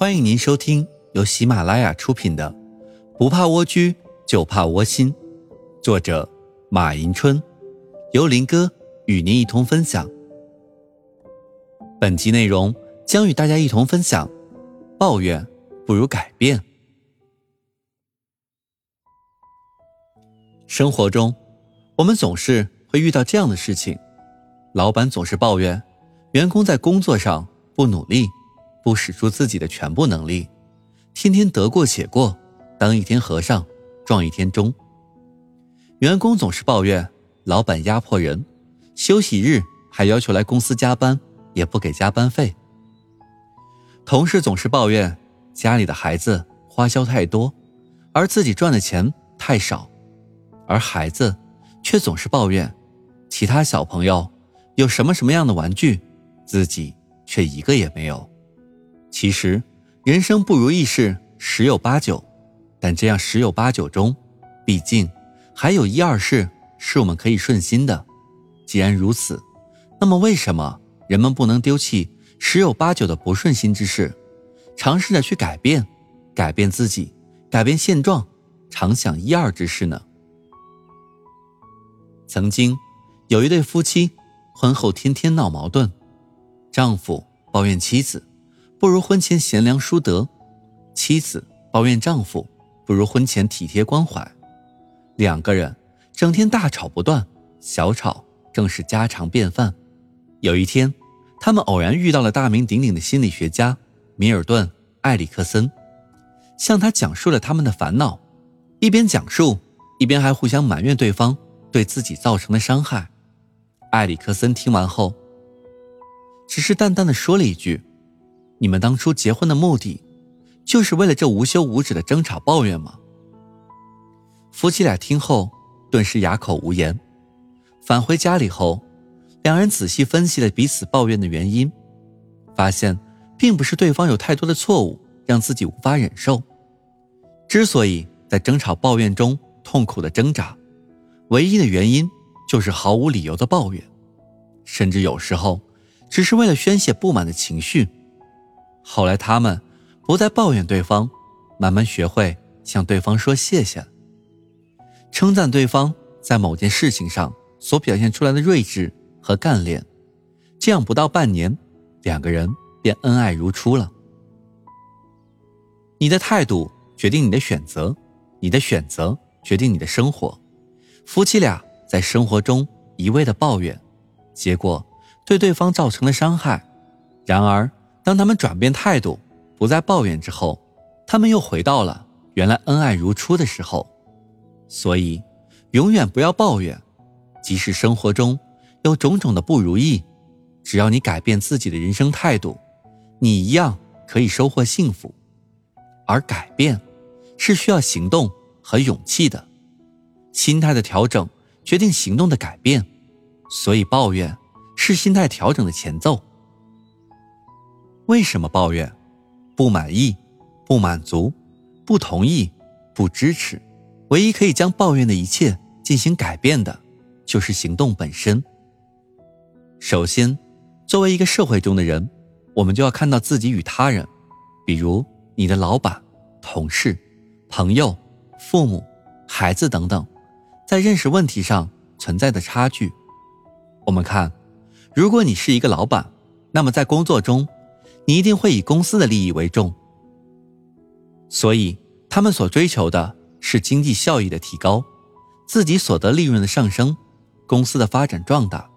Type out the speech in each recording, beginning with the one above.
欢迎您收听由喜马拉雅出品的《不怕蜗居就怕窝心》，作者马迎春，由林哥与您一同分享。本集内容将与大家一同分享：抱怨不如改变。生活中，我们总是会遇到这样的事情：老板总是抱怨员工在工作上不努力。不使出自己的全部能力，天天得过且过，当一天和尚撞一天钟。员工总是抱怨老板压迫人，休息日还要求来公司加班，也不给加班费。同事总是抱怨家里的孩子花销太多，而自己赚的钱太少，而孩子却总是抱怨其他小朋友有什么什么样的玩具，自己却一个也没有。其实，人生不如意事十有八九，但这样十有八九中，毕竟还有一二事是我们可以顺心的。既然如此，那么为什么人们不能丢弃十有八九的不顺心之事，尝试着去改变，改变自己，改变现状，常想一二之事呢？曾经有一对夫妻，婚后天天闹矛盾，丈夫抱怨妻子。不如婚前贤良淑德，妻子抱怨丈夫不如婚前体贴关怀，两个人整天大吵不断，小吵更是家常便饭。有一天，他们偶然遇到了大名鼎鼎的心理学家米尔顿·埃里克森，向他讲述了他们的烦恼，一边讲述，一边还互相埋怨对方对自己造成的伤害。埃里克森听完后，只是淡淡的说了一句。你们当初结婚的目的，就是为了这无休无止的争吵抱怨吗？夫妻俩听后顿时哑口无言。返回家里后，两人仔细分析了彼此抱怨的原因，发现并不是对方有太多的错误让自己无法忍受。之所以在争吵抱怨中痛苦的挣扎，唯一的原因就是毫无理由的抱怨，甚至有时候只是为了宣泄不满的情绪。后来，他们不再抱怨对方，慢慢学会向对方说谢谢，称赞对方在某件事情上所表现出来的睿智和干练。这样不到半年，两个人便恩爱如初了。你的态度决定你的选择，你的选择决定你的生活。夫妻俩在生活中一味的抱怨，结果对对方造成了伤害。然而，当他们转变态度，不再抱怨之后，他们又回到了原来恩爱如初的时候。所以，永远不要抱怨，即使生活中有种种的不如意，只要你改变自己的人生态度，你一样可以收获幸福。而改变，是需要行动和勇气的。心态的调整决定行动的改变，所以抱怨是心态调整的前奏。为什么抱怨？不满意、不满足、不同意、不支持。唯一可以将抱怨的一切进行改变的，就是行动本身。首先，作为一个社会中的人，我们就要看到自己与他人，比如你的老板、同事、朋友、父母、孩子等等，在认识问题上存在的差距。我们看，如果你是一个老板，那么在工作中。你一定会以公司的利益为重，所以他们所追求的是经济效益的提高，自己所得利润的上升，公司的发展壮大。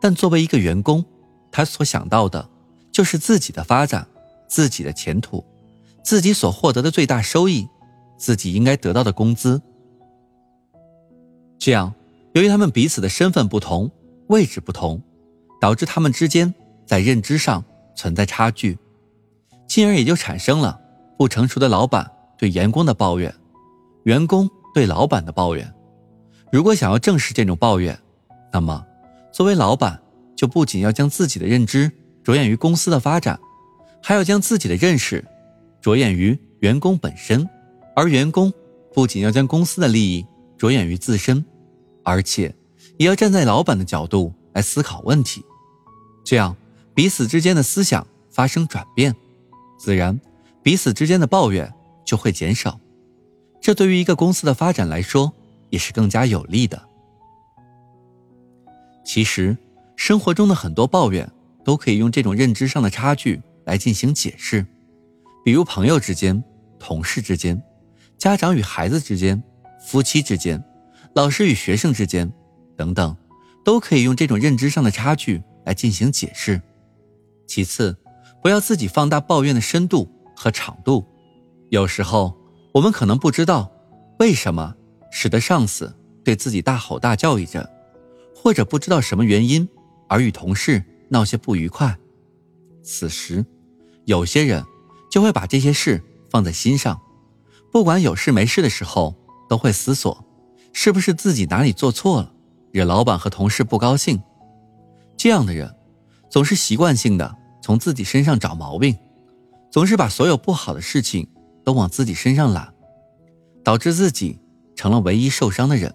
但作为一个员工，他所想到的就是自己的发展、自己的前途、自己所获得的最大收益、自己应该得到的工资。这样，由于他们彼此的身份不同、位置不同，导致他们之间在认知上。存在差距，进而也就产生了不成熟的老板对员工的抱怨，员工对老板的抱怨。如果想要正视这种抱怨，那么作为老板就不仅要将自己的认知着眼于公司的发展，还要将自己的认识着眼于员工本身，而员工不仅要将公司的利益着眼于自身，而且也要站在老板的角度来思考问题，这样。彼此之间的思想发生转变，自然彼此之间的抱怨就会减少。这对于一个公司的发展来说，也是更加有利的。其实，生活中的很多抱怨都可以用这种认知上的差距来进行解释，比如朋友之间、同事之间、家长与孩子之间、夫妻之间、老师与学生之间等等，都可以用这种认知上的差距来进行解释。其次，不要自己放大抱怨的深度和长度，有时候。我们可能不知道为什么使得上司对自己大吼大叫一阵，或者不知道什么原因而与同事闹些不愉快。此时，有些人就会把这些事放在心上，不管有事没事的时候，都会思索是不是自己哪里做错了，惹老板和同事不高兴。这样的人总是习惯性的从自己身上找毛病，总是把所有不好的事情。都往自己身上揽，导致自己成了唯一受伤的人。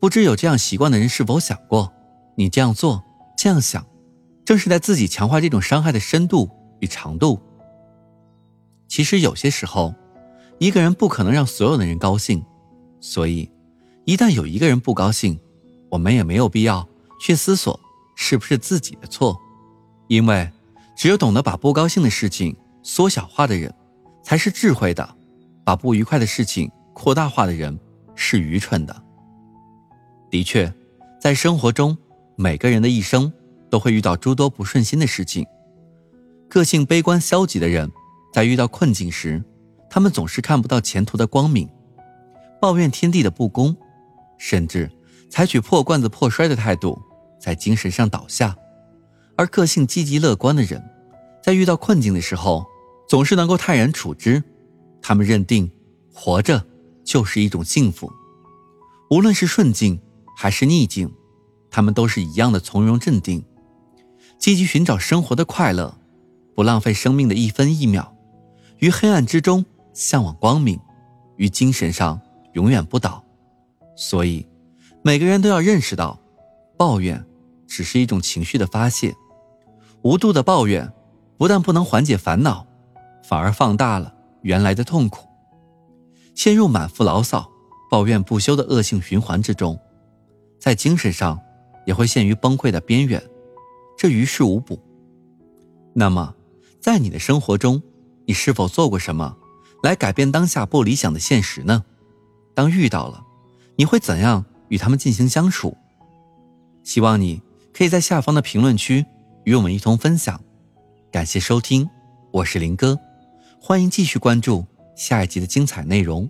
不知有这样习惯的人是否想过，你这样做、这样想，正是在自己强化这种伤害的深度与长度。其实有些时候，一个人不可能让所有的人高兴，所以一旦有一个人不高兴，我们也没有必要去思索是不是自己的错，因为只有懂得把不高兴的事情。缩小化的人，才是智慧的；把不愉快的事情扩大化的人，是愚蠢的。的确，在生活中，每个人的一生都会遇到诸多不顺心的事情。个性悲观消极的人，在遇到困境时，他们总是看不到前途的光明，抱怨天地的不公，甚至采取破罐子破摔的态度，在精神上倒下；而个性积极乐观的人，在遇到困境的时候，总是能够泰然处之，他们认定活着就是一种幸福，无论是顺境还是逆境，他们都是一样的从容镇定，积极寻找生活的快乐，不浪费生命的一分一秒，于黑暗之中向往光明，于精神上永远不倒。所以，每个人都要认识到，抱怨只是一种情绪的发泄，无度的抱怨不但不能缓解烦恼。反而放大了原来的痛苦，陷入满腹牢骚、抱怨不休的恶性循环之中，在精神上也会陷于崩溃的边缘，这于事无补。那么，在你的生活中，你是否做过什么来改变当下不理想的现实呢？当遇到了，你会怎样与他们进行相处？希望你可以在下方的评论区与我们一同分享。感谢收听，我是林哥。欢迎继续关注下一集的精彩内容。